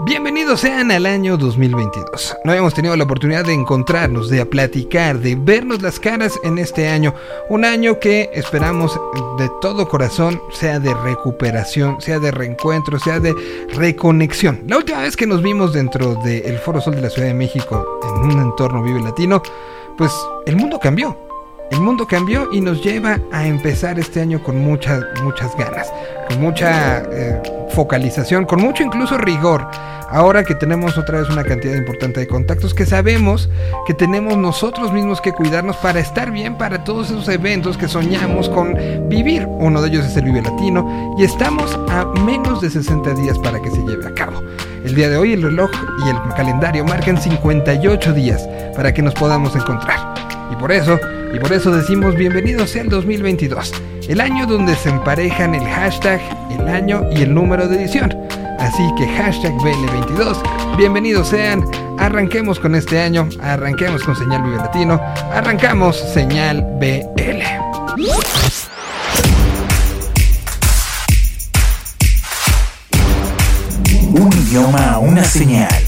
Bienvenidos sean al año 2022. No habíamos tenido la oportunidad de encontrarnos, de platicar, de vernos las caras en este año. Un año que esperamos de todo corazón sea de recuperación, sea de reencuentro, sea de reconexión. La última vez que nos vimos dentro del Foro Sol de la Ciudad de México en un entorno vive latino, pues el mundo cambió. El mundo cambió y nos lleva a empezar este año con muchas, muchas ganas, con mucha eh, focalización, con mucho incluso rigor. Ahora que tenemos otra vez una cantidad importante de contactos, que sabemos que tenemos nosotros mismos que cuidarnos para estar bien para todos esos eventos que soñamos con vivir. Uno de ellos es el Vive Latino y estamos a menos de 60 días para que se lleve a cabo. El día de hoy el reloj y el calendario marcan 58 días para que nos podamos encontrar. Y por eso y por eso decimos bienvenidos el 2022, el año donde se emparejan el hashtag, el año y el número de edición. Así que hashtag BL22, bienvenidos sean, arranquemos con este año, arranquemos con Señal Vive Latino, arrancamos Señal BL. Un idioma, una. Señal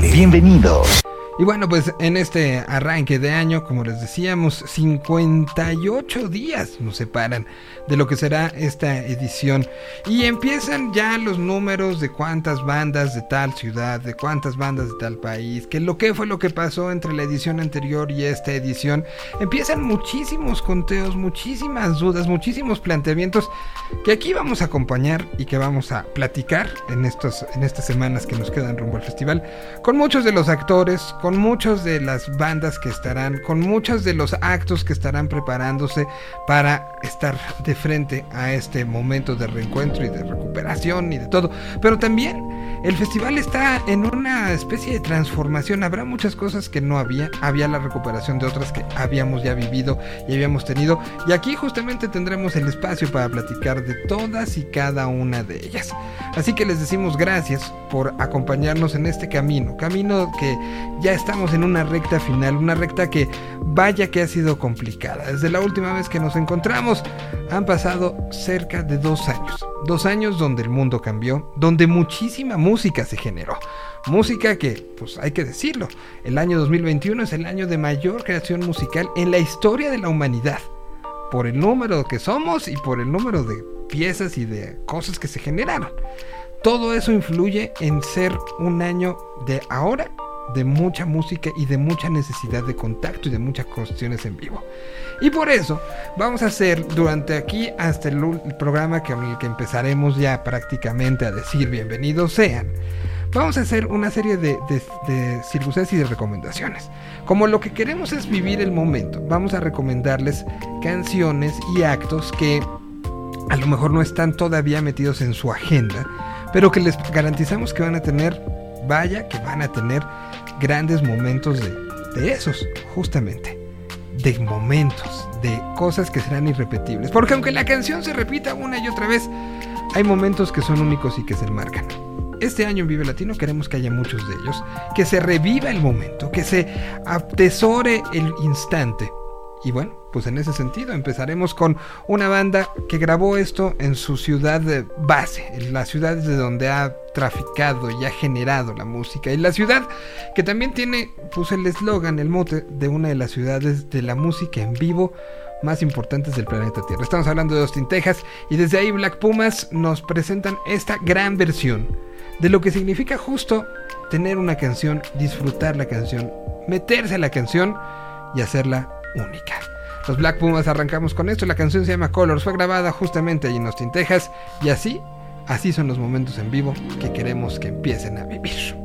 Bienvenidos. Y bueno, pues en este arranque de año, como les decíamos, 58 días nos separan de lo que será esta edición. Y empiezan ya los números de cuántas bandas de tal ciudad, de cuántas bandas de tal país, que lo que fue lo que pasó entre la edición anterior y esta edición. Empiezan muchísimos conteos, muchísimas dudas, muchísimos planteamientos que aquí vamos a acompañar y que vamos a platicar en, estos, en estas semanas que nos quedan rumbo al festival, con muchos de los actores, con muchos de las bandas que estarán, con muchos de los actos que estarán preparándose para estar de frente a este momento de reencuentro y de recuperación y de todo. Pero también el festival está en una especie de transformación. Habrá muchas cosas que no había. Había la recuperación de otras que habíamos ya vivido y habíamos tenido. Y aquí justamente tendremos el espacio para platicar de todas y cada una de ellas. Así que les decimos gracias por acompañarnos en este camino. Camino que ya estamos en una recta final, una recta que vaya que ha sido complicada. Desde la última vez que nos encontramos han pasado cerca de dos años. Dos años donde el mundo cambió, donde muchísima música se generó. Música que, pues hay que decirlo, el año 2021 es el año de mayor creación musical en la historia de la humanidad. Por el número que somos y por el número de piezas y de cosas que se generaron. Todo eso influye en ser un año de ahora de mucha música y de mucha necesidad de contacto y de muchas cuestiones en vivo. Y por eso vamos a hacer durante aquí hasta el, programa que, el que empezaremos ya prácticamente a decir bienvenidos sean. Vamos a hacer una serie de, de, circunstancias y de recomendaciones. Como lo que queremos es vivir el momento, vamos a recomendarles canciones y actos que a lo mejor no están todavía metidos en su agenda, pero que les garantizamos que van a tener, vaya, que van a tener grandes momentos de, esos, justamente. De momentos, de cosas que serán irrepetibles. Porque aunque la canción se repita una y otra vez, hay momentos que son únicos y que se marcan. Este año en Vive Latino queremos que haya muchos de ellos, que se reviva el momento, que se atesore el instante. Y bueno, pues en ese sentido empezaremos con una banda que grabó esto en su ciudad de base, en la ciudad de donde ha traficado y ha generado la música. Y la ciudad que también tiene, pues el eslogan, el mote de una de las ciudades de la música en vivo más importantes del planeta Tierra. Estamos hablando de Austin, Texas, y desde ahí Black Pumas nos presentan esta gran versión de lo que significa justo tener una canción, disfrutar la canción, meterse a la canción y hacerla única. Los Black Pumas arrancamos con esto, la canción se llama Colors, fue grabada justamente allí en Austin, Texas, y así, así son los momentos en vivo que queremos que empiecen a vivir.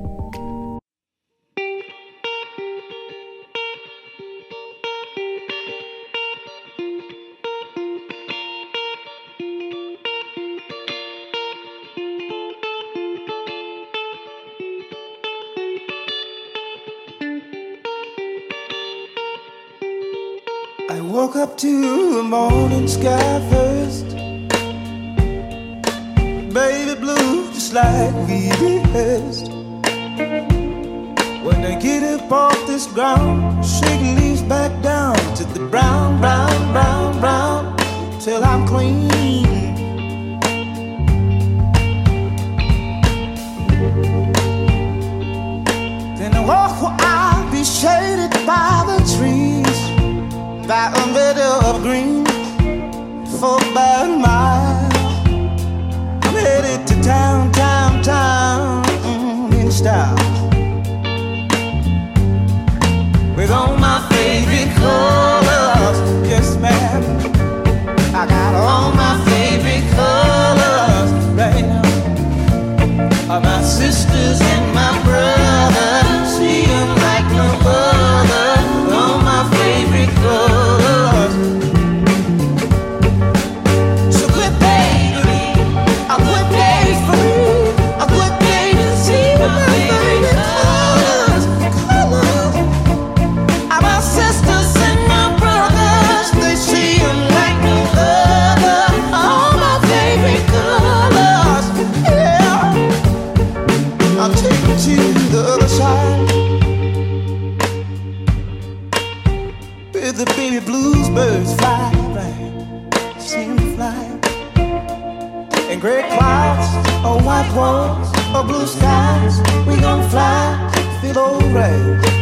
woke up to the morning sky first. Baby blue, just like we rehearsed. When I get up off this ground, shake leaves back down to the brown, brown, brown, brown, till I'm clean. Then I walk where I'll be shaded by the trees by a meadow of green for about a mile. I'm headed to town, town, town mm, in style with all my favorite colors. Yes, ma'am, I got all my favorite colors right now. My sisters and my blue skies. We gon' fly, feel alright.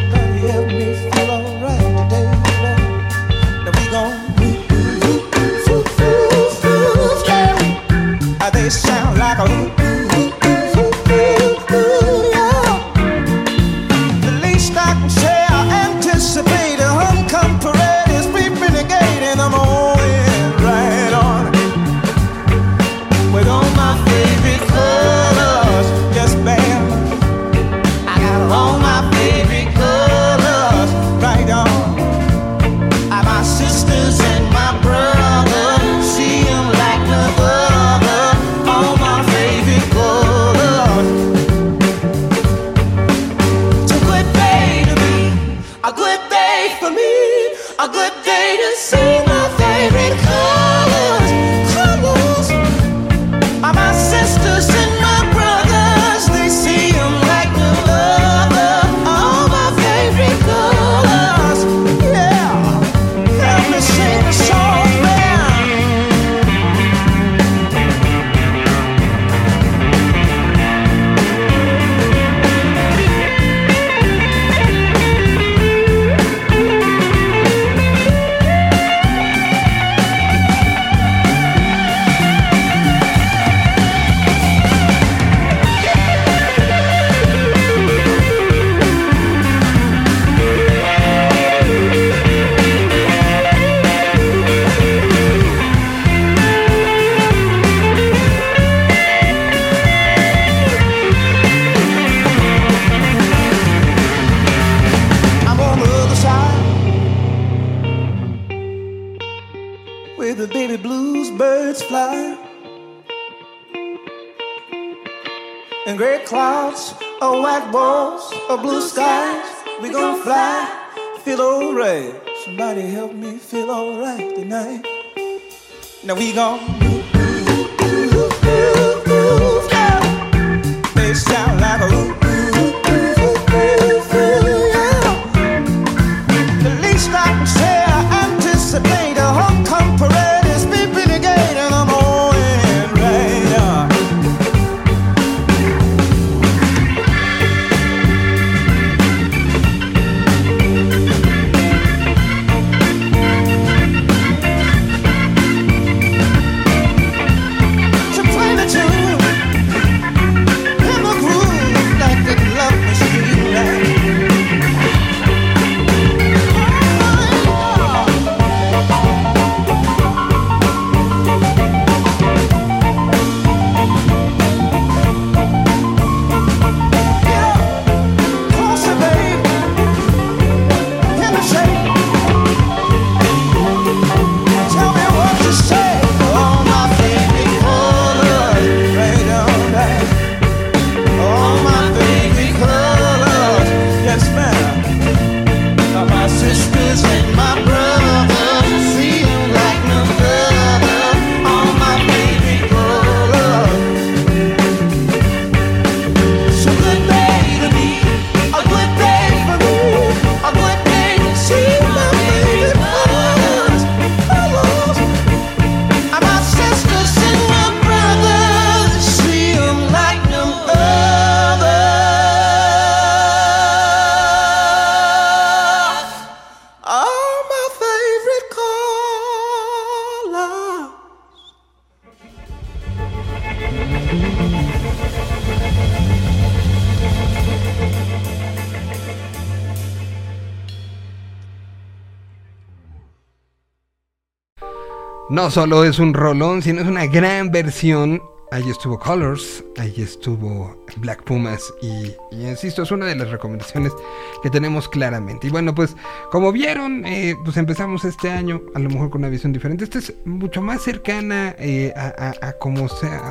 Now we gon' No solo es un rolón, sino es una gran versión. Ahí estuvo Colors, ahí estuvo Black Pumas y, insisto, es una de las recomendaciones que tenemos claramente. Y bueno, pues como vieron, eh, pues empezamos este año a lo mejor con una visión diferente. Esta es mucho más cercana eh, a, cómo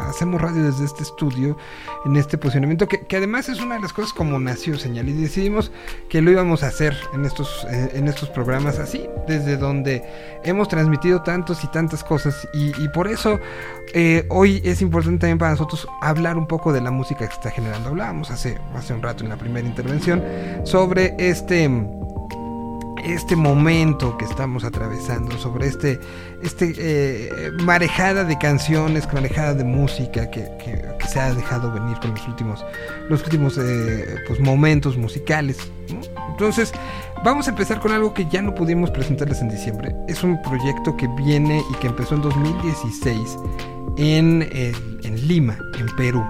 hacemos radio desde este estudio, en este posicionamiento, que, además es una de las cosas como nació Señal y decidimos que lo íbamos a hacer en estos, eh, en estos programas así, desde donde hemos transmitido tantos y tantas cosas y, y por eso hoy es importante también para nosotros hablar un poco de la música que está generando. Hablábamos hace, hace un rato en la primera intervención sobre este este momento que estamos atravesando, sobre este, este eh, marejada de canciones, marejada de música que, se ha dejado venir con los últimos, los últimos eh, pues, momentos musicales. Entonces, vamos a empezar con algo que ya no pudimos presentarles en diciembre. Es un proyecto que viene y que empezó en 2016 en, en Lima, en Perú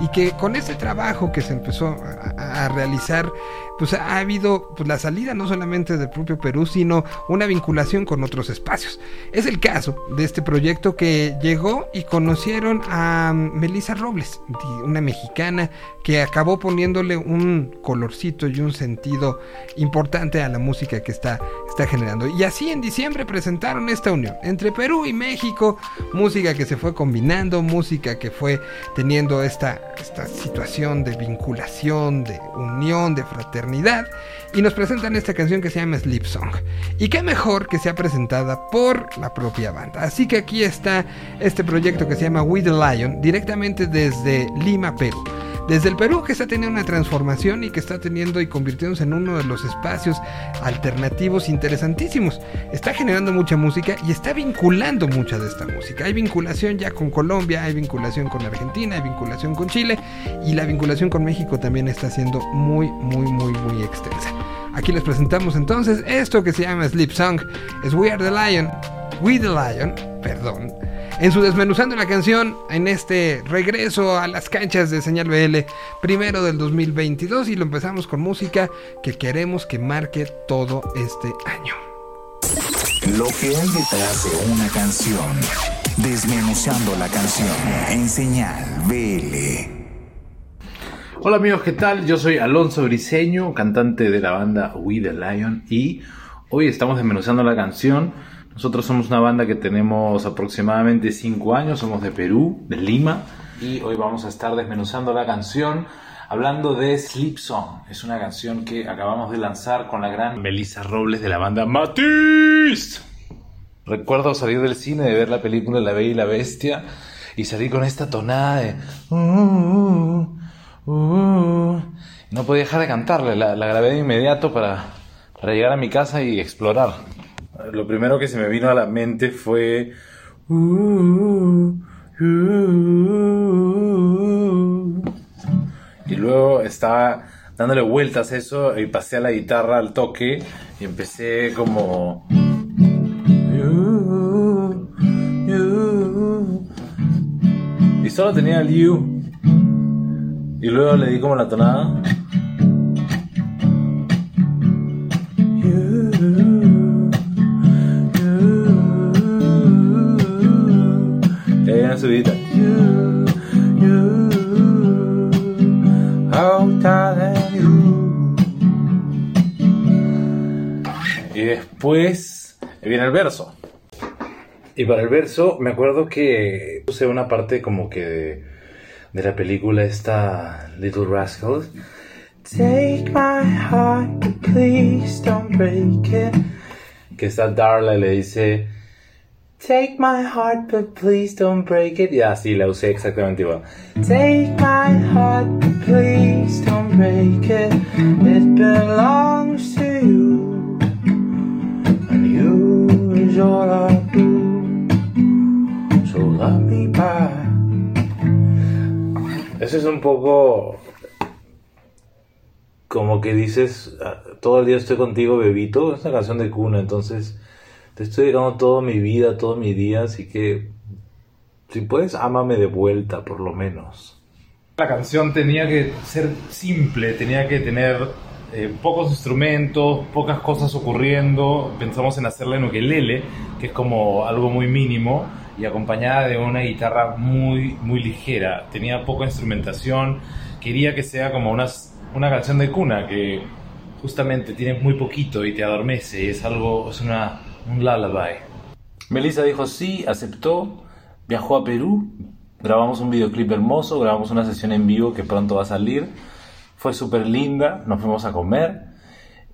y que con este trabajo que se empezó a, realizar, pues ha habido pues, la salida no solamente del propio Perú, sino una vinculación con otros espacios. Es el caso de este proyecto que llegó y conocieron a Melissa Robles, una mexicana que acabó poniéndole un colorcito y un sentido importante a la música que está, está generando. Y así en diciembre presentaron esta unión entre Perú y México, música que se fue combinando, música que fue teniendo esta esta situación de vinculación, de unión, de fraternidad. Y nos presentan esta canción que se llama Sleep Song. Y qué mejor que sea presentada por la propia banda. Así que aquí está este proyecto que se llama We the Lion, directamente desde Lima, Perú desde el Perú que está teniendo una transformación y que está teniendo y convirtiéndose en uno de los espacios alternativos interesantísimos. Está generando mucha música y está vinculando mucha de esta música. Hay vinculación ya con Colombia, hay vinculación con Argentina, hay vinculación con Chile y la vinculación con México también está siendo muy, muy, muy, muy extensa. Aquí les presentamos entonces esto que se llama Sleep Song. Es We Are the Lion. We the Lion, perdón en su desmenuzando la canción en este regreso a las canchas de Señal BL primero del 2022 y lo empezamos con música que queremos que marque todo este año. Lo que hay detrás de una canción. Desmenuzando la canción en Señal BL. Hola amigos, ¿qué tal? Yo soy Alonso Briseño, cantante de la banda We the Lion y hoy estamos desmenuzando la canción nosotros somos una banda que tenemos aproximadamente 5 años, somos de Perú, de Lima, y hoy vamos a estar desmenuzando la canción hablando de Sleep Song. Es una canción que acabamos de lanzar con la gran Melissa Robles de la banda Matisse. Recuerdo salir del cine de ver la película La Bella y la Bestia y salir con esta tonada de... Uh, no podía dejar de cantarle, la, grabé de inmediato para, para llegar a mi casa y explorar. Lo primero que se me vino a la mente fue... Uh, uh, y luego estaba dándole vueltas a eso y pasé a la guitarra al toque y empecé como... Y solo tenía el you. Y luego le di como la tonada. Y después viene el verso. Y para el verso me acuerdo que puse una parte como que de, la película esta Little Rascals. Take my heart, please don't break it. Que está Darla y le dice Take my heart, but please don't break it. Ya, sí, la usé exactamente igual. Take my heart, but please don't break it. It belongs to you. And you is all I do. So love me back. Eso es un poco como que dices, ah, todo el día estoy contigo, bebito. Es una canción de cuna, entonces te estoy dedicando toda mi vida, todo mi día, así que si puedes, ámame de vuelta, por lo menos. La canción tenía que ser simple, tenía que tener eh, pocos instrumentos, pocas cosas ocurriendo. Pensamos en hacerla en ukelele, que es como algo muy mínimo, y acompañada de una guitarra muy, muy ligera. Tenía poca instrumentación. Quería que sea como unas, una canción de cuna, que justamente tiene muy poquito y te adormece. Es algo, es una, un lullaby. Melissa dijo sí, aceptó, viajó a Perú, grabamos un videoclip hermoso, grabamos una sesión en vivo que pronto va a salir. Fue súper linda, nos fuimos a comer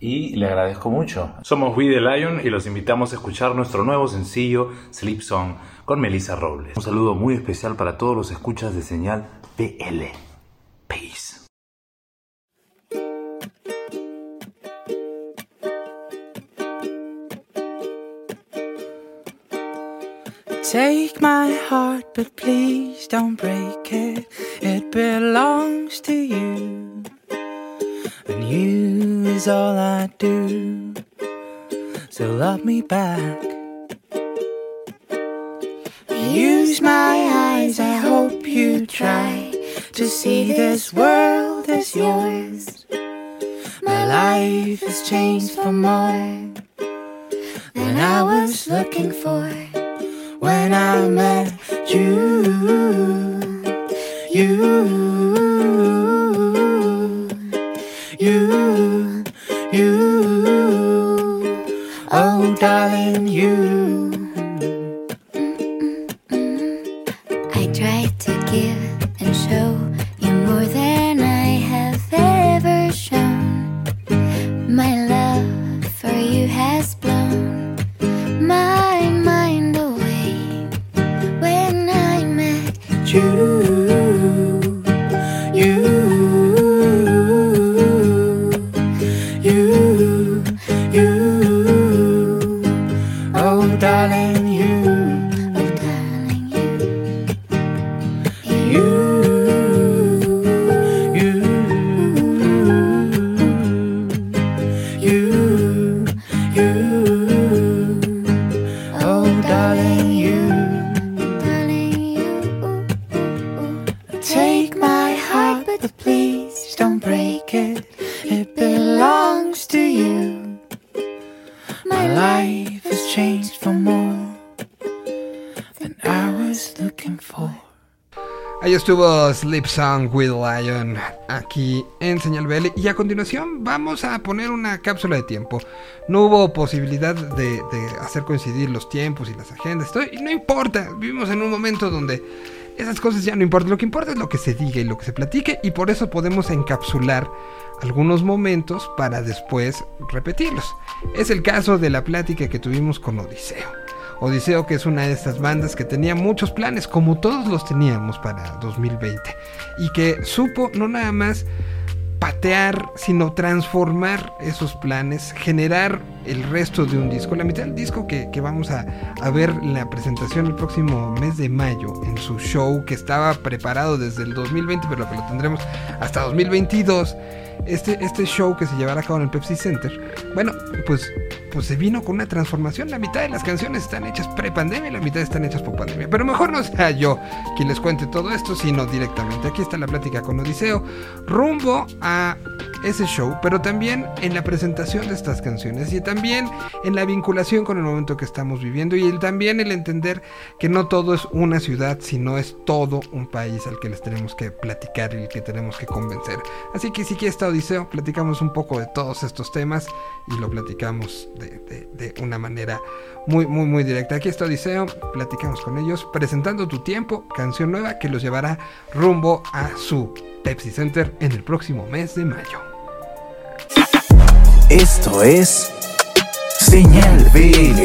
y le agradezco mucho. Somos We the Lion y los invitamos a escuchar nuestro nuevo sencillo Sleep Song con Melissa Robles. Un saludo muy especial para todos los escuchas de señal PL. Peace. Take my heart, but please don't break it. It belongs to you. And you is all I do. So love me back. Use my eyes, I hope you try to see this world as yours. My life has changed for more than I was looking for when I met you. You, darling, you. Estuvo Sleep Song with Lion aquí en Señal BL y a continuación vamos a poner una cápsula de tiempo. No hubo posibilidad de, hacer coincidir los tiempos y las agendas. Estoy, no importa, vivimos en un momento donde esas cosas ya no importan. Lo que importa es lo que se diga y lo que se platique y por eso podemos encapsular algunos momentos para después repetirlos. Es el caso de la plática que tuvimos con Odiseo. Odiseo que es una de estas bandas que tenía muchos planes, como todos los teníamos para 2020, y que supo no nada más patear, sino transformar esos planes, generar el resto de un disco, la mitad del disco que, que vamos a, a ver la presentación el próximo mes de mayo en su show que estaba preparado desde el 2020, pero que lo tendremos hasta 2022. Este, este show que se llevará a cabo en el Pepsi Center, bueno, pues, pues se vino con una transformación. La mitad de las canciones están hechas pre-pandemia y la mitad están hechas por pandemia. Pero mejor no sea yo quien les cuente todo esto, sino directamente. Aquí está la plática con Odiseo, rumbo a ese show, pero también en la presentación de estas canciones y también en la vinculación con el momento que estamos viviendo y el, también el entender que no todo es una ciudad, sino es todo un país al que les tenemos que platicar y que tenemos que convencer. Así que si aquí está Odiseo, platicamos un poco de todos estos temas y lo platicamos de, de- de una manera muy, muy, muy directa. Aquí está Odiseo, platicamos con ellos, presentando Tu Tiempo, canción nueva que los llevará rumbo a su Pepsi Center en el próximo mes de mayo. Esto es Señal BL.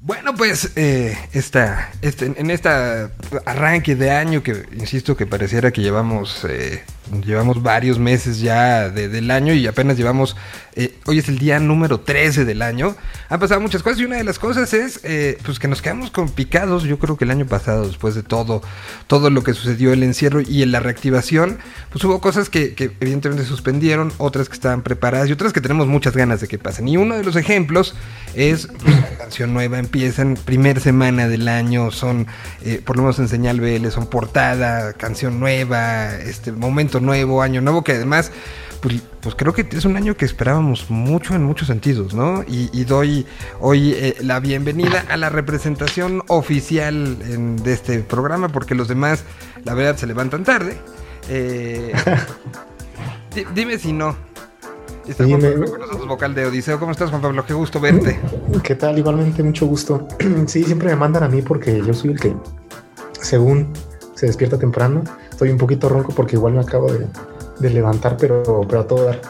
Bueno, pues eh, esta, este, en esta arranque de año que, insisto, que pareciera que llevamos, eh, llevamos varios meses ya de- del año y apenas llevamos, eh, hoy es el día número 13 del año, han pasado muchas cosas y una de las cosas es eh, pues que nos quedamos con picados, yo creo que el año pasado, después de todo, todo lo que sucedió, el encierro y en la reactivación, pues hubo cosas que, evidentemente suspendieron, otras que estaban preparadas y otras que tenemos muchas ganas de que pasen. Y uno de los ejemplos es pues, la canción nueva, empiezan primer semana del año, son, eh, por lo menos en Señal BL, son portada, canción nueva, este momento nuevo, año nuevo, que además pues, pues creo que es un año que esperábamos mucho en muchos sentidos, ¿no? Y, y doy hoy eh, la bienvenida a la representación oficial en- de este programa, porque los demás, la verdad, se levantan tarde. Eh, di- dime si no. Está Juan Dime. Pablo con nosotros, vocal de Odiseo. ¿Cómo estás, Juan Pablo? Qué gusto verte. ¿Qué tal? Igualmente, mucho gusto. Sí, siempre me mandan a mí porque yo soy el que, según se despierta temprano, estoy un poquito ronco porque igual me acabo de, de levantar, pero, pero a todo dar.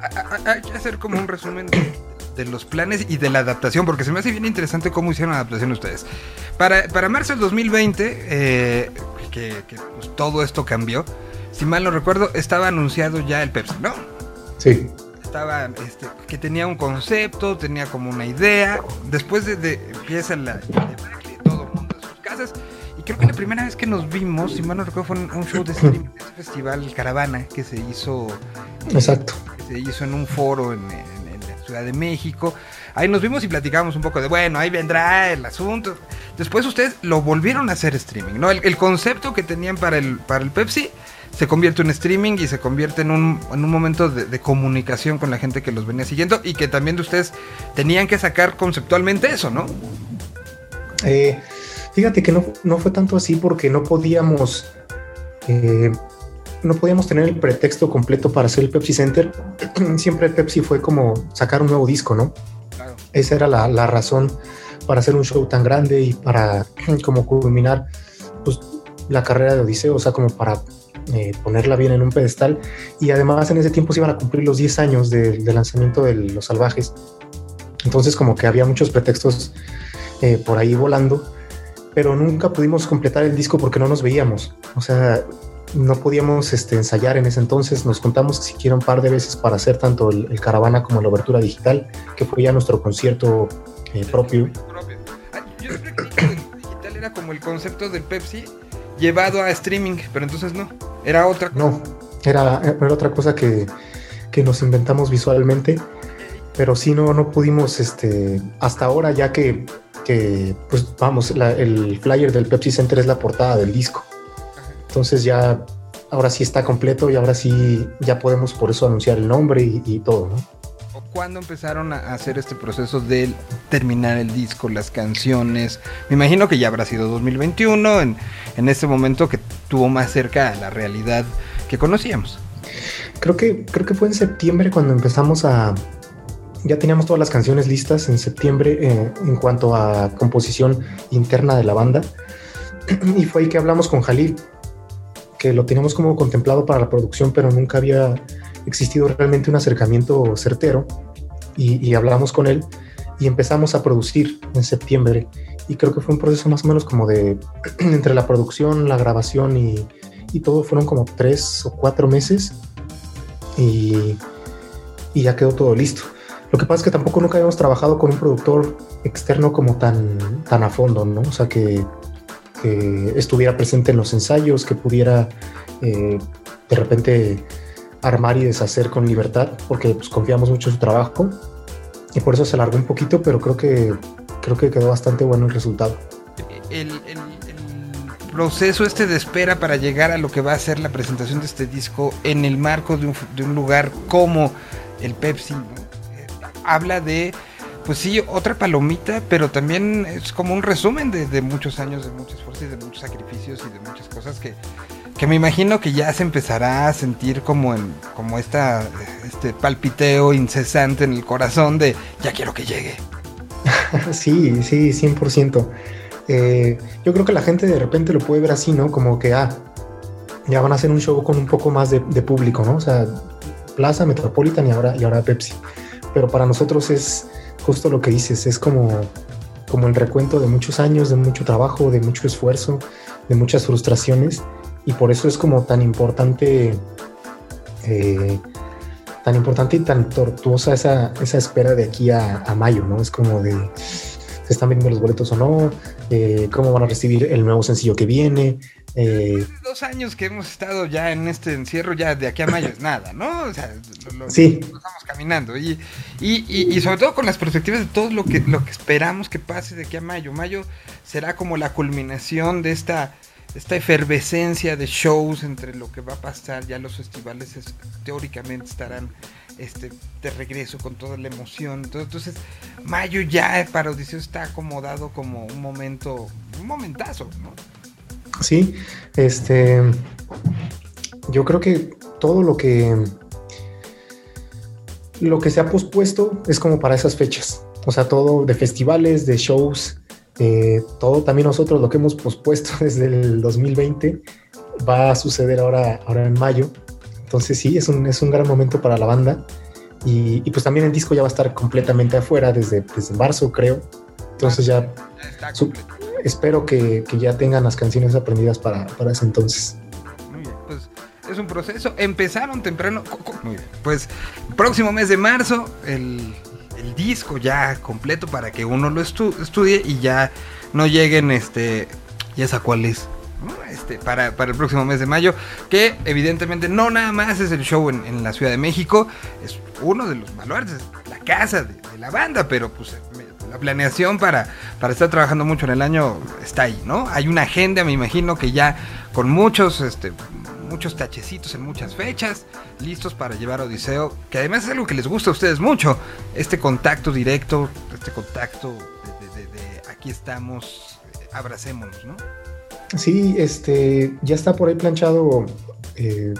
A- a- Hay que hacer como un resumen de, de los planes y de la adaptación, porque se me hace bien interesante cómo hicieron la adaptación ustedes. Para, para marzo del 2020, eh, que, que, pues, todo esto cambió, si mal no recuerdo, estaba anunciado ya el Pepsi, ¿no? Sí, Estaba, este, que tenía un concepto, tenía como una idea. Después de, de empieza la, debacle, todo el mundo en sus casas. Creo que la primera vez que nos vimos, si mal no recuerdo, fue en un show de streaming, de ese festival Caravana que se hizo exacto. que se hizo en un foro en, en- en la Ciudad de México. Ahí nos vimos y platicamos un poco de, bueno, ahí vendrá el asunto. Después ustedes lo volvieron a hacer streaming, ¿no? El, el concepto que tenían para el, para el Pepsi se convierte en streaming y se convierte en un, en un momento de, de comunicación con la gente que los venía siguiendo y que también de ustedes tenían que sacar conceptualmente eso, ¿no? Eh, fíjate que no, no fue tanto así porque no podíamos, eh, no podíamos tener el pretexto completo para hacer el Pepsi Center. Siempre el Pepsi fue como sacar un nuevo disco, ¿no? Claro. Esa era la, la razón para hacer un show tan grande y para como culminar pues, la carrera de Odiseo, o sea, como para eh, ponerla bien en un pedestal. Y además en ese tiempo se iban a cumplir los 10 años del del lanzamiento de Los Salvajes. Entonces como que había muchos pretextos eh, por ahí volando, pero nunca pudimos completar el disco porque no nos veíamos. O sea, no podíamos este, ensayar en ese entonces. Nos contamos siquiera un par de veces para hacer tanto el, el caravana como la obertura digital, que fue ya nuestro concierto eh, propio. Ah, Yo siempre que el digital era como el concepto del Pepsi llevado a streaming, pero entonces no, era otra cosa. No, era, era otra cosa que, que nos inventamos visualmente, pero sí no, no pudimos, este, hasta ahora ya que, que pues vamos, la- el flyer del Pepsi Center es la portada del disco. Entonces ya, ahora sí está completo y ahora sí ya podemos por eso anunciar el nombre y, y todo, ¿no? ¿O ¿Cuándo empezaron a hacer este proceso de terminar el disco, las canciones? Me imagino que ya habrá sido 2021, en, en este momento que tuvo más cerca a la realidad que conocíamos. Creo que, creo que fue en septiembre cuando empezamos a... Ya teníamos todas las canciones listas en septiembre eh, en cuanto a composición interna de la banda. Y fue ahí que hablamos con Jalil, que lo teníamos como contemplado para la producción, pero nunca había existido realmente un acercamiento certero. Y, y hablamos con él y empezamos a producir en septiembre. Y creo que fue un proceso más o menos como de entre la producción, la grabación y, y todo fueron como tres o cuatro meses y, y ya quedó todo listo. Lo que pasa es que tampoco nunca habíamos trabajado con un productor externo como tan, tan a fondo, ¿no? O sea, que, que estuviera presente en los ensayos, que pudiera eh, de repente armar y deshacer con libertad, porque pues, confiamos mucho en su trabajo y por eso se alargó un poquito, pero creo que, creo que quedó bastante bueno el resultado. El, el- el proceso este de espera para llegar a lo que va a ser la presentación de este disco en el marco de un, de un lugar como el Pepsi. Habla de, pues sí, otra palomita, pero también es como un resumen de, muchos años, de mucho esfuerzo y de muchos sacrificios y de muchas cosas que, que me imagino que ya se empezará a sentir como en como esta este palpiteo incesante en el corazón de ya quiero que llegue. Sí, sí, 100%. Eh, yo creo que la gente de repente lo puede ver así, ¿no? Como que, ah, ya van a hacer un show con un poco más de, de público, ¿no? O sea, Plaza, Metropolitan y ahora, y ahora Pepsi. Pero para nosotros es justo lo que dices, es como, como el recuento de muchos años, de mucho trabajo, de mucho esfuerzo, de muchas frustraciones. Y por eso es como tan importante, eh, tan importante y tan tortuosa esa, esa espera de aquí a, mayo, ¿no? Es como de, ¿se están vendiendo los boletos o no? Eh, ¿Cómo van a recibir el nuevo sencillo que viene? Eh, dos años que hemos estado ya en este encierro, ya de aquí a mayo es nada, ¿no? O sea, lo, lo- Sí. estamos caminando. Y, y, y- y sobre todo con las perspectivas de todo lo que, lo que esperamos que pase de aquí a mayo. Mayo será como la culminación de esta esta efervescencia de shows entre lo que va a pasar, ya los festivales es- teóricamente estarán este, de regreso con toda la emoción. Entonces, entonces, mayo ya para Odiseo está acomodado como un momento, un momentazo, ¿no? Sí, este. Yo creo que todo lo que. Lo que se ha pospuesto es como para esas fechas. O sea, todo de festivales, de shows, eh, todo también nosotros lo que hemos pospuesto desde el 2020 va a suceder ahora, ahora en mayo. Entonces sí, es un, es un gran momento para la banda. Y, y pues también el disco ya va a estar completamente afuera desde, desde marzo, creo. Entonces ya Su-. Espero que, que ya tengan las canciones aprendidas para, para ese entonces. Muy bien, pues es un proceso. Empezaron temprano. Muy bien. Pues próximo mes de marzo, el, el disco ya completo para que uno lo estu- estudie y ya no lleguen, este, ya sé cuál es. Este, para, para el próximo mes de mayo, que evidentemente no nada más es el show en, en la Ciudad de México, es uno de los baluartes, la casa de, la banda, pero pues la planeación para, para estar trabajando mucho en el año está ahí, ¿no? Hay una agenda, me imagino que ya con muchos, este, muchos tachecitos en muchas fechas, listos para llevar a Odiseo, que además es algo que les gusta a ustedes mucho, este contacto directo, este contacto de, aquí estamos, abracémonos, ¿no? Sí, este, ya está por ahí planchado, eh,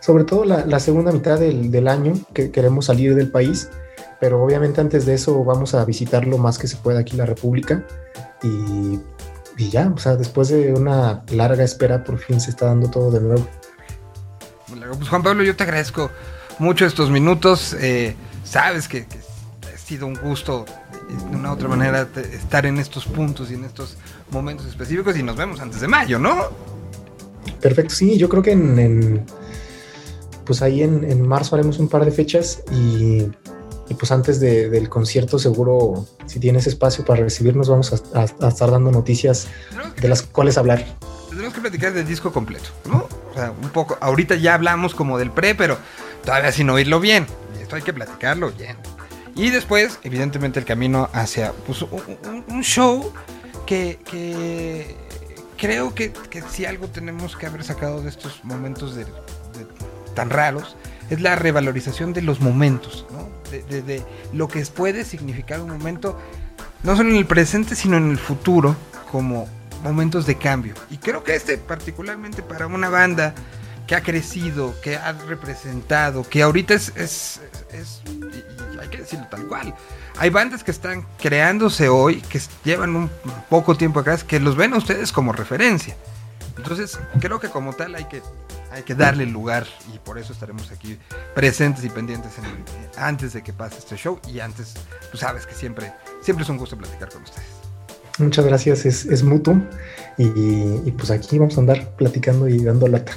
sobre todo la, la segunda mitad del, del año que queremos salir del país, pero obviamente antes de eso vamos a visitar lo más que se pueda aquí la República y, y ya, o sea, después de una larga espera por fin se está dando todo de nuevo. Pues Juan Pablo, yo te agradezco mucho estos minutos. eh, sabes que, que ha sido un gusto de una u otra manera estar en estos puntos y en estos momentos específicos y nos vemos antes de mayo, ¿no? Perfecto, sí, yo creo que en, en- pues ahí en, en marzo haremos un par de fechas y, y pues antes de- del concierto seguro, si tienes espacio para recibirnos, vamos a, a- a estar dando noticias que, de las cuales hablar. tenemos que platicar del disco completo, ¿no? O sea, un poco, ahorita ya hablamos como del pre, pero todavía sin oírlo bien. Esto hay que platicarlo bien. Y después, evidentemente, el camino hacia pues, un, un- un show que, que creo que, que si algo tenemos que haber sacado de estos momentos de, de- tan raros es la revalorización de los momentos, ¿no? De, de- lo que puede significar un momento, no solo en el presente, sino en el futuro, como momentos de cambio. Y creo que este, particularmente para una banda que ha crecido, que ha representado, que ahorita es, es, es- y- y hay que decirlo tal cual. Hay bandas que están creándose hoy, que llevan un poco tiempo acá, que los ven a ustedes como referencia. Entonces, creo que como tal hay que, hay que darle lugar y por eso estaremos aquí presentes y pendientes en- antes de que pase este show y antes, tú sabes que siempre, siempre es un gusto platicar con ustedes. Muchas gracias, es, es mutuo y pues aquí vamos a andar platicando y dando lata.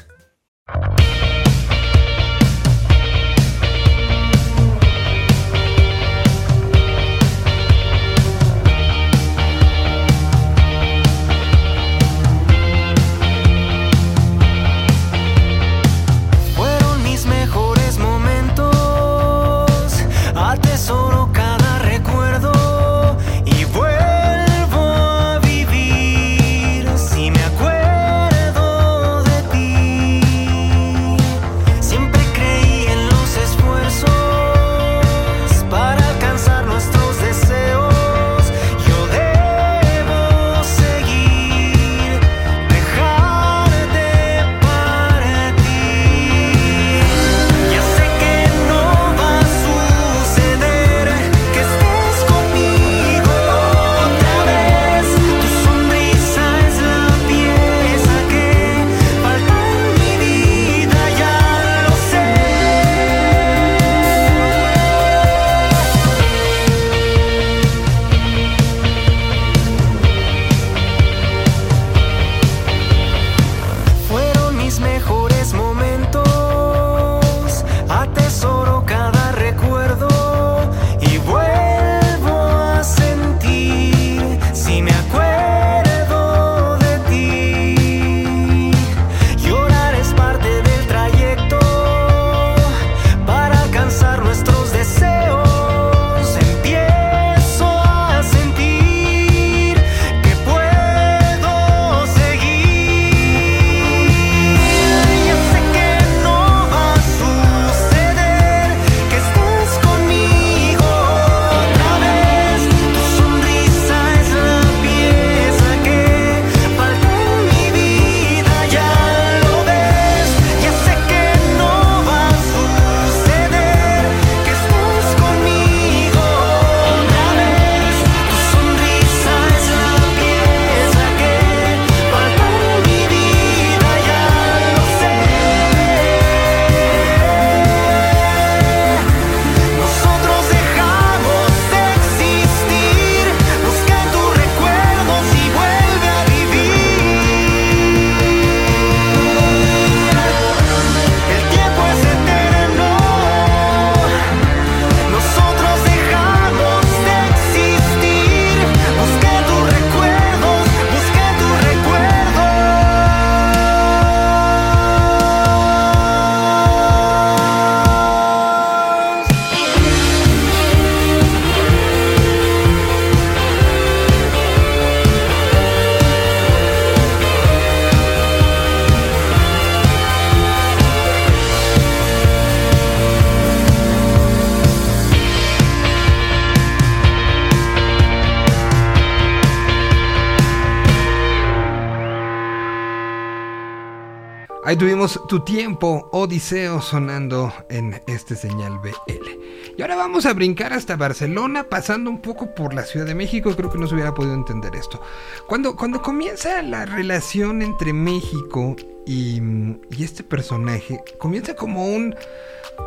Tu tiempo, Odiseo, sonando en este señal BL. Y ahora vamos a brincar hasta Barcelona, pasando un poco por la Ciudad de México. Creo que no se hubiera podido entender esto. Cuando, cuando comienza la relación entre México y, y este personaje, comienza como un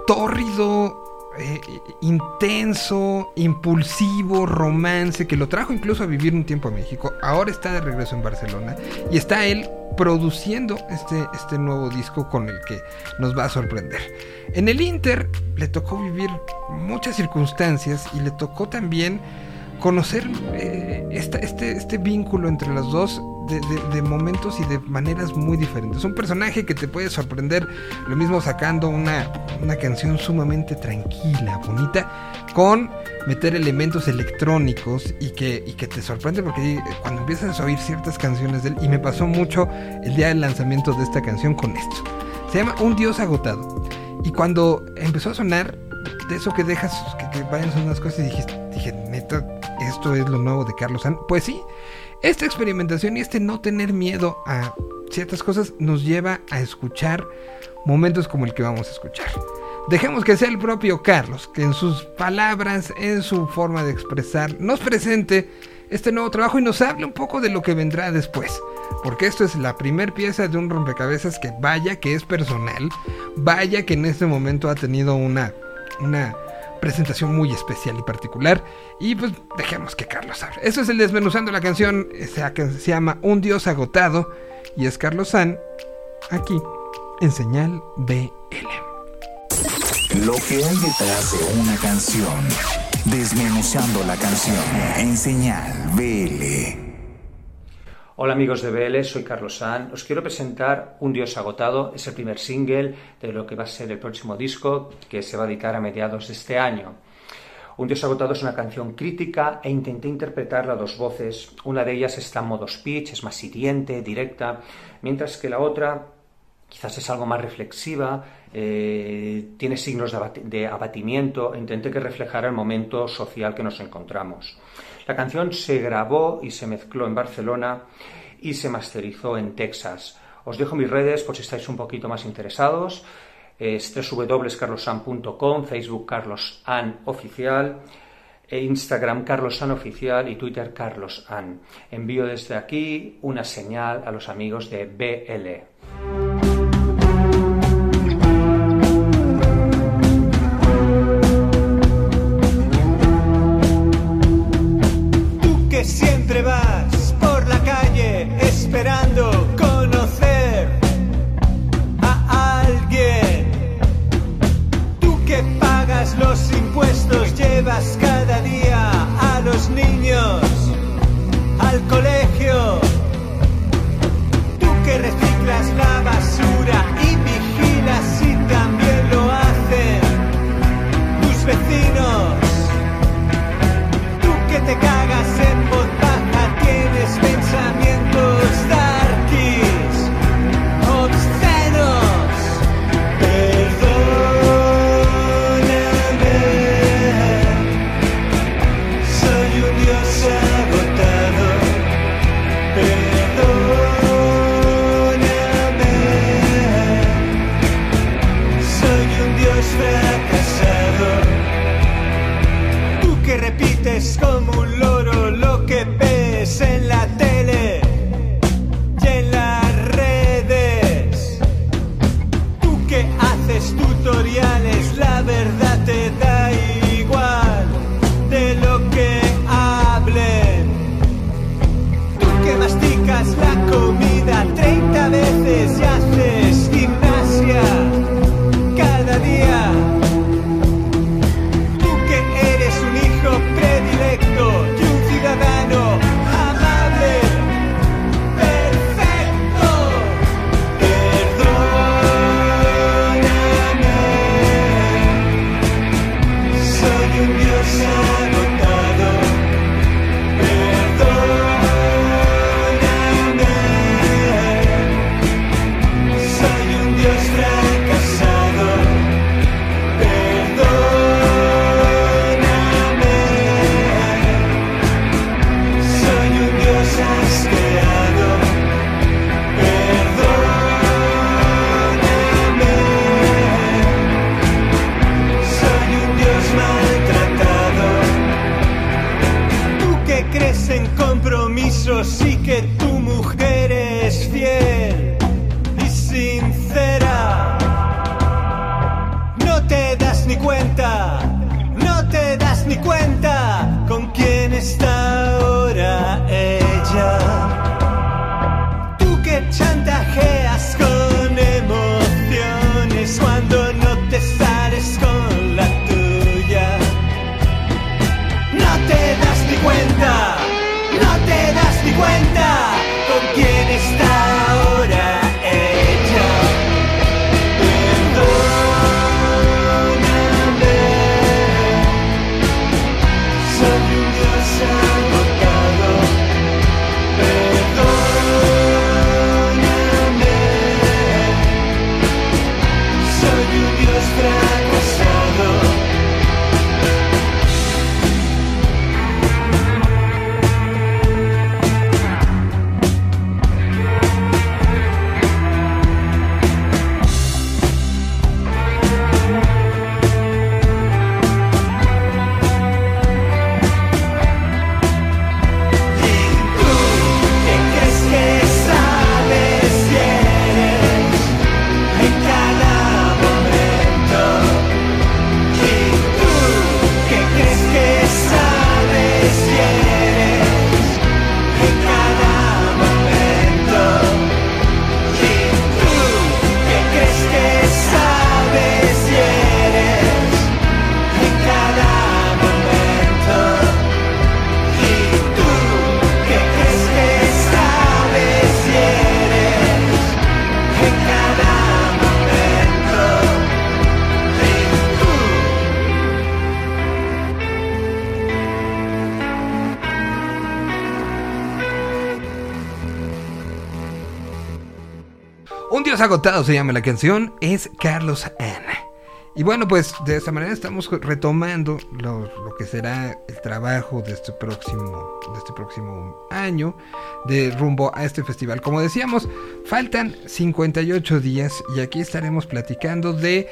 tórrido eh, intenso, impulsivo, romance, que lo trajo incluso a vivir un tiempo a México. Ahora está de regreso en Barcelona y está él produciendo este, este nuevo disco con el que nos va a sorprender. En el Inter le tocó vivir muchas circunstancias y le tocó también conocer eh, esta- este, este vínculo entre los dos de, momentos y de maneras muy diferentes. Un personaje que te puede sorprender, lo mismo sacando una, una canción sumamente tranquila, bonita, con meter elementos electrónicos y que, y que te sorprende porque eh, cuando empiezas a oír ciertas canciones de él, y me pasó mucho el día del lanzamiento de esta canción con esto. Se llama Un Dios Agotado. Y cuando empezó a sonar, de eso que dejas que, vayan sonando las cosas y dijiste, dije, neta, esto es lo nuevo de Carlos San. Pues sí, esta experimentación y este no tener miedo a ciertas cosas nos lleva a escuchar momentos como el que vamos a escuchar. Dejemos que sea el propio Carlos, que en sus palabras, en su forma de expresar, nos presente este nuevo trabajo y nos hable un poco de lo que vendrá después. Porque esto es la primer pieza de un rompecabezas que vaya que es personal, vaya que en este momento ha tenido una, una presentación muy especial y particular. Y pues dejemos que Carlos hable. Eso es el desmenuzando la canción, se llama Un Dios Agotado y es Carlos San aquí en señal BL. Lo que hay detrás de una canción. Desmenuzando la canción en señal BL. Hola amigos de BL, soy Carlos San. Os quiero presentar Un Dios Agotado. Es el primer single de lo que va a ser el próximo disco que se va a dedicar a mediados de este año. Un Dios Agotado es una canción crítica e intenté interpretarla a dos voces. Una de ellas está en modo speech, es más hiriente, directa, mientras que la otra quizás es algo más reflexiva, eh, tiene signos de, abati- de abatimiento, intenté que reflejara el momento social que nos encontramos. La canción se grabó y se mezcló en Barcelona y se masterizó en Texas. Os dejo mis redes por si estáis un poquito más interesados. Es www.carlosan.com, Facebook Carlos An Oficial, e Instagram Carlos An Oficial y Twitter Carlos An. Envío desde aquí una señal a los amigos de BL. Agotado se llama la canción, es Carlos Ana. Y bueno, pues de esta manera estamos retomando lo, lo que será el trabajo de este próximo, de este próximo año, de rumbo a este festival. Como decíamos, faltan 58 días y aquí estaremos platicando de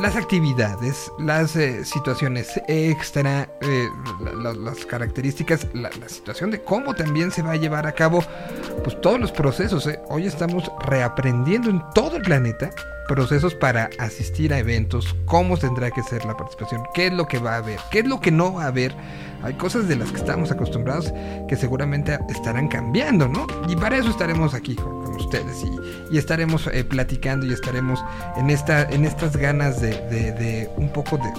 las actividades, las eh, situaciones extra, eh, la- la- las características, la, la situación de cómo también se va a llevar a cabo pues todos los procesos. eh. Hoy estamos reaprendiendo en todo el planeta procesos para asistir a eventos, cómo tendrá que ser la participación, qué es lo que va a haber, qué es lo que no va a haber. Hay cosas de las que estamos acostumbrados que seguramente estarán cambiando, ¿no? Y para eso estaremos aquí con, ustedes y, y estaremos eh, platicando y estaremos en, esta, en estas ganas de, de- de un poco de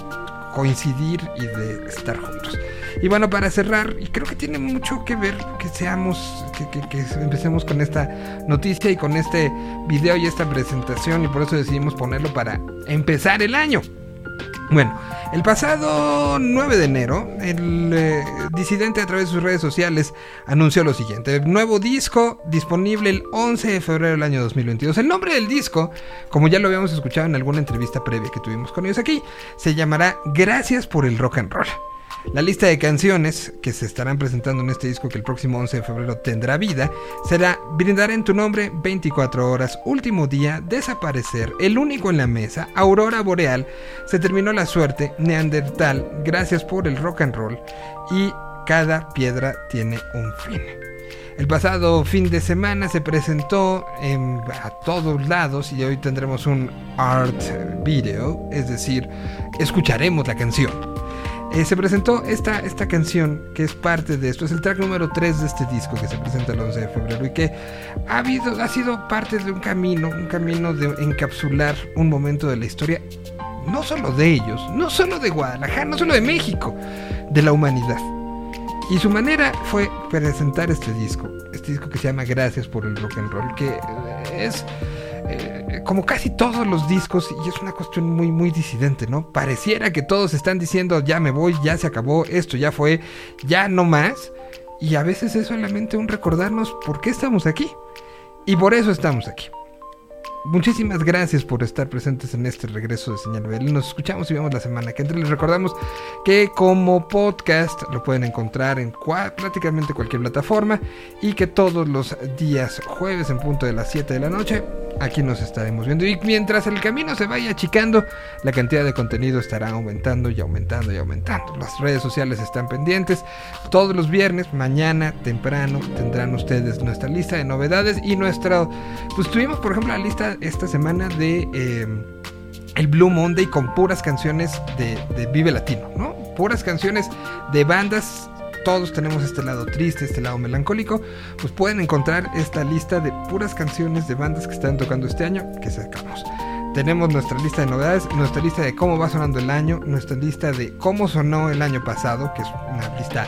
coincidir y de estar juntos. Y bueno, para cerrar, y creo que tiene mucho que ver que seamos, que, que- empecemos con esta noticia y con este video y esta presentación, y por eso decidimos ponerlo para empezar el año. Bueno, el pasado 9 de enero, el eh, disidente a través de sus redes sociales anunció lo siguiente: nuevo disco disponible el 11 de febrero del año 2022. El nombre del disco, como ya lo habíamos escuchado en alguna entrevista previa que tuvimos con ellos aquí, se llamará Gracias por el Rock and Roll. La lista de canciones que se estarán presentando en este disco que el próximo 11 de febrero tendrá vida será Brindar en tu nombre 24 horas, Último día, Desaparecer, El único en la mesa, Aurora boreal, Se terminó la suerte, Neandertal, Gracias por el rock and roll y Cada piedra tiene un fin. El pasado fin de semana se presentó en- a todos lados y hoy tendremos un art video, es decir, escucharemos la canción. Eh, se presentó esta, esta canción que es parte de esto, es el track número 3 de este disco que se presenta el 11 de febrero y que ha, habido, ha sido parte de un camino, un camino de encapsular un momento de la historia, no solo de ellos, no solo de Guadalajara, no solo de México, de la humanidad. Y su manera fue presentar este disco, este disco que se llama Gracias por el Rock and Roll, que es eh, como casi todos los discos y es una cuestión muy muy disidente, ¿no? Pareciera que todos están diciendo ya me voy, ya se acabó, esto ya fue, ya no más. Y a veces es solamente un recordarnos por qué estamos aquí. Y por eso estamos aquí. Muchísimas gracias por estar presentes en este regreso de Señal BL. Nos escuchamos y vemos la semana que entra. Les recordamos que como podcast lo pueden encontrar en prácticamente cualquier plataforma y que todos los días jueves en punto de las 7 de la noche aquí nos estaremos viendo. Y mientras el camino se vaya achicando, la cantidad de contenido estará aumentando y aumentando y aumentando. Las redes sociales están pendientes. Todos los viernes, mañana, temprano, tendrán ustedes nuestra lista de novedades y nuestra... Pues tuvimos, por ejemplo, la lista esta semana de... eh, el Blue Monday con puras canciones de, de Vive Latino, ¿no? Puras canciones de bandas. Todos tenemos este lado triste, este lado melancólico. Pues pueden encontrar esta lista de puras canciones de bandas que están tocando este año que sacamos. Tenemos nuestra lista de novedades, nuestra lista de cómo va sonando el año, nuestra lista de cómo sonó el año pasado, que es una lista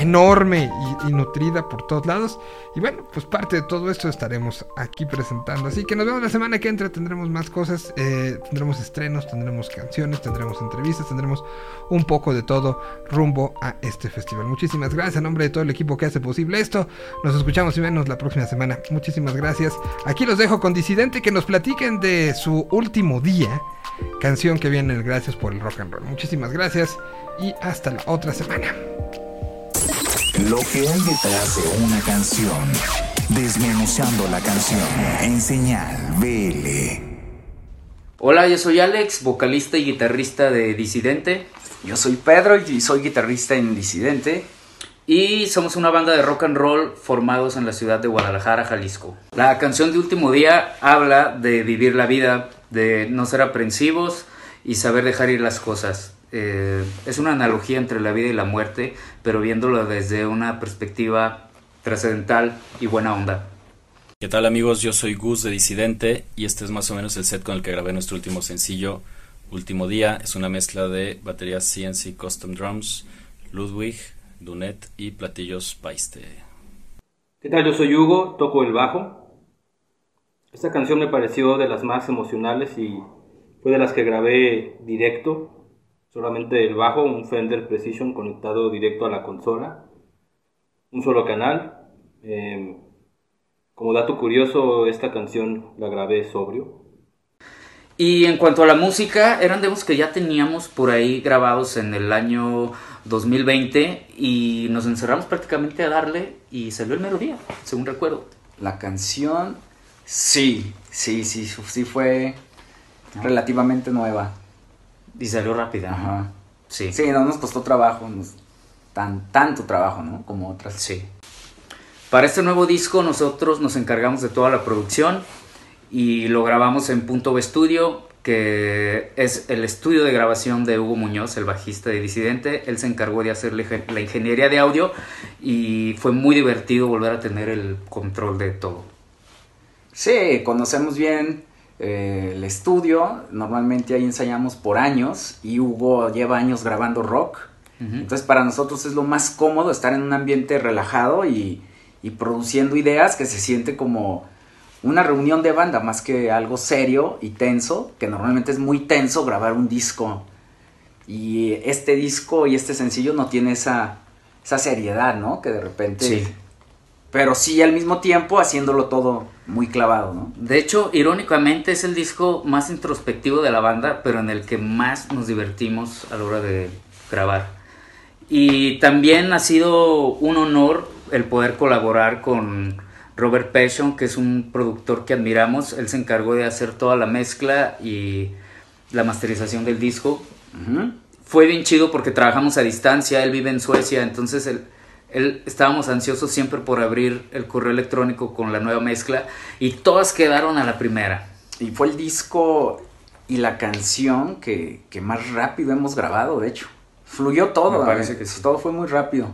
enorme y, nutrida por todos lados. Y bueno, pues parte de todo esto estaremos aquí presentando. Así que nos vemos la semana que entra. Tendremos más cosas. eh, tendremos estrenos, tendremos canciones, tendremos entrevistas, tendremos un poco de todo rumbo a este festival. Muchísimas gracias a nombre de todo el equipo que hace posible esto. Nos escuchamos y vemos la próxima semana. Muchísimas gracias. Aquí los dejo con Disidente que nos platiquen de su último día. Canción que viene en el Gracias por el Rock and Roll. Muchísimas gracias y hasta la otra semana. Lo que hay detrás de una canción. Desmenuzando la canción en señal BL. Hola, yo soy Alex, vocalista y guitarrista de Disidente. Yo soy Pedro y soy guitarrista en Disidente. Y somos una banda de rock and roll formados en la ciudad de Guadalajara, Jalisco. La canción de Último Día habla de vivir la vida, de no ser aprensivos y saber dejar ir las cosas. Eh, es una analogía entre la vida y la muerte, pero viéndolo desde una perspectiva trascendental y buena onda. ¿Qué tal amigos? Yo soy Gus de Disidente y este es más o menos el set con el que grabé nuestro último sencillo, Último Día. Es una mezcla de baterías CNC Custom Drums, Ludwig, Dunet y platillos Paiste. ¿Qué tal? Yo soy Hugo, toco el bajo. Esta canción me pareció de las más emocionales y fue de las que grabé directo. Solamente el bajo, un Fender Precision conectado directo a la consola. Un solo canal. Eh, como dato curioso, esta canción la grabé sobrio. Y en cuanto a la música, eran demos que ya teníamos por ahí grabados en el año 2020 y nos encerramos prácticamente a darle y salió el melodía, según recuerdo. La canción, sí, sí, sí, sí fue relativamente nueva. Y salió rápida. Ajá. Sí. Sí, no nos costó trabajo, nos- tan, tanto trabajo, ¿no? Como otras. Sí. Para este nuevo disco nosotros nos encargamos de toda la producción y lo grabamos en Punto B Studio, que es el estudio de grabación de Hugo Muñoz, el bajista de Disidente. Él se encargó de hacer la ingeniería de audio y fue muy divertido volver a tener el control de todo. Sí, conocemos bien eh, el estudio. Normalmente ahí ensayamos por años y Hugo lleva años grabando rock. Entonces para nosotros es lo más cómodo estar en un ambiente relajado y, y produciendo ideas que se siente como una reunión de banda más que algo serio y tenso, que normalmente es muy tenso grabar un disco. Y este disco y este sencillo no tiene esa, esa seriedad, ¿no? Que de repente... Sí. Pero sí al mismo tiempo haciéndolo todo muy clavado, ¿no? De hecho, irónicamente es el disco más introspectivo de la banda, pero en el que más nos divertimos a la hora de grabar. Y también ha sido un honor el poder colaborar con Robert Passion, que es un productor que admiramos. Él se encargó de hacer toda la mezcla y la masterización del disco. Fue bien chido porque trabajamos a distancia, él vive en Suecia, entonces él, él- estábamos ansiosos siempre por abrir el correo electrónico con la nueva mezcla y todas quedaron a la primera. Y fue el disco y la canción que, que más rápido hemos grabado, de hecho. Fluyó todo, Me parece que sí. todo fue muy rápido.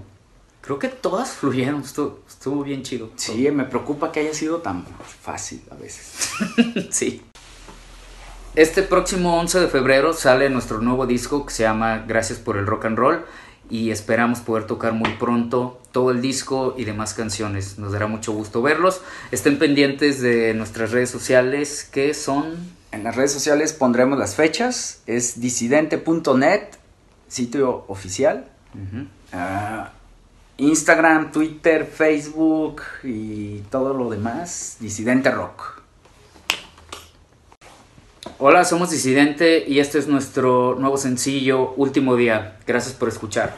Creo que todas fluyeron, estuvo, estuvo bien chido. Sí, me preocupa que haya sido tan fácil a veces. sí. Este próximo 11 de febrero sale nuestro nuevo disco que se llama Gracias por el Rock and Roll y esperamos poder tocar muy pronto todo el disco y demás canciones. Nos dará mucho gusto verlos. Estén pendientes de nuestras redes sociales que son... En las redes sociales pondremos las fechas. Es disidente.net, sitio oficial. Ah, Instagram, Twitter, Facebook y todo lo demás. Disidente Rock. Hola, somos Disidente y este es nuestro nuevo sencillo Último Día. Gracias por escuchar.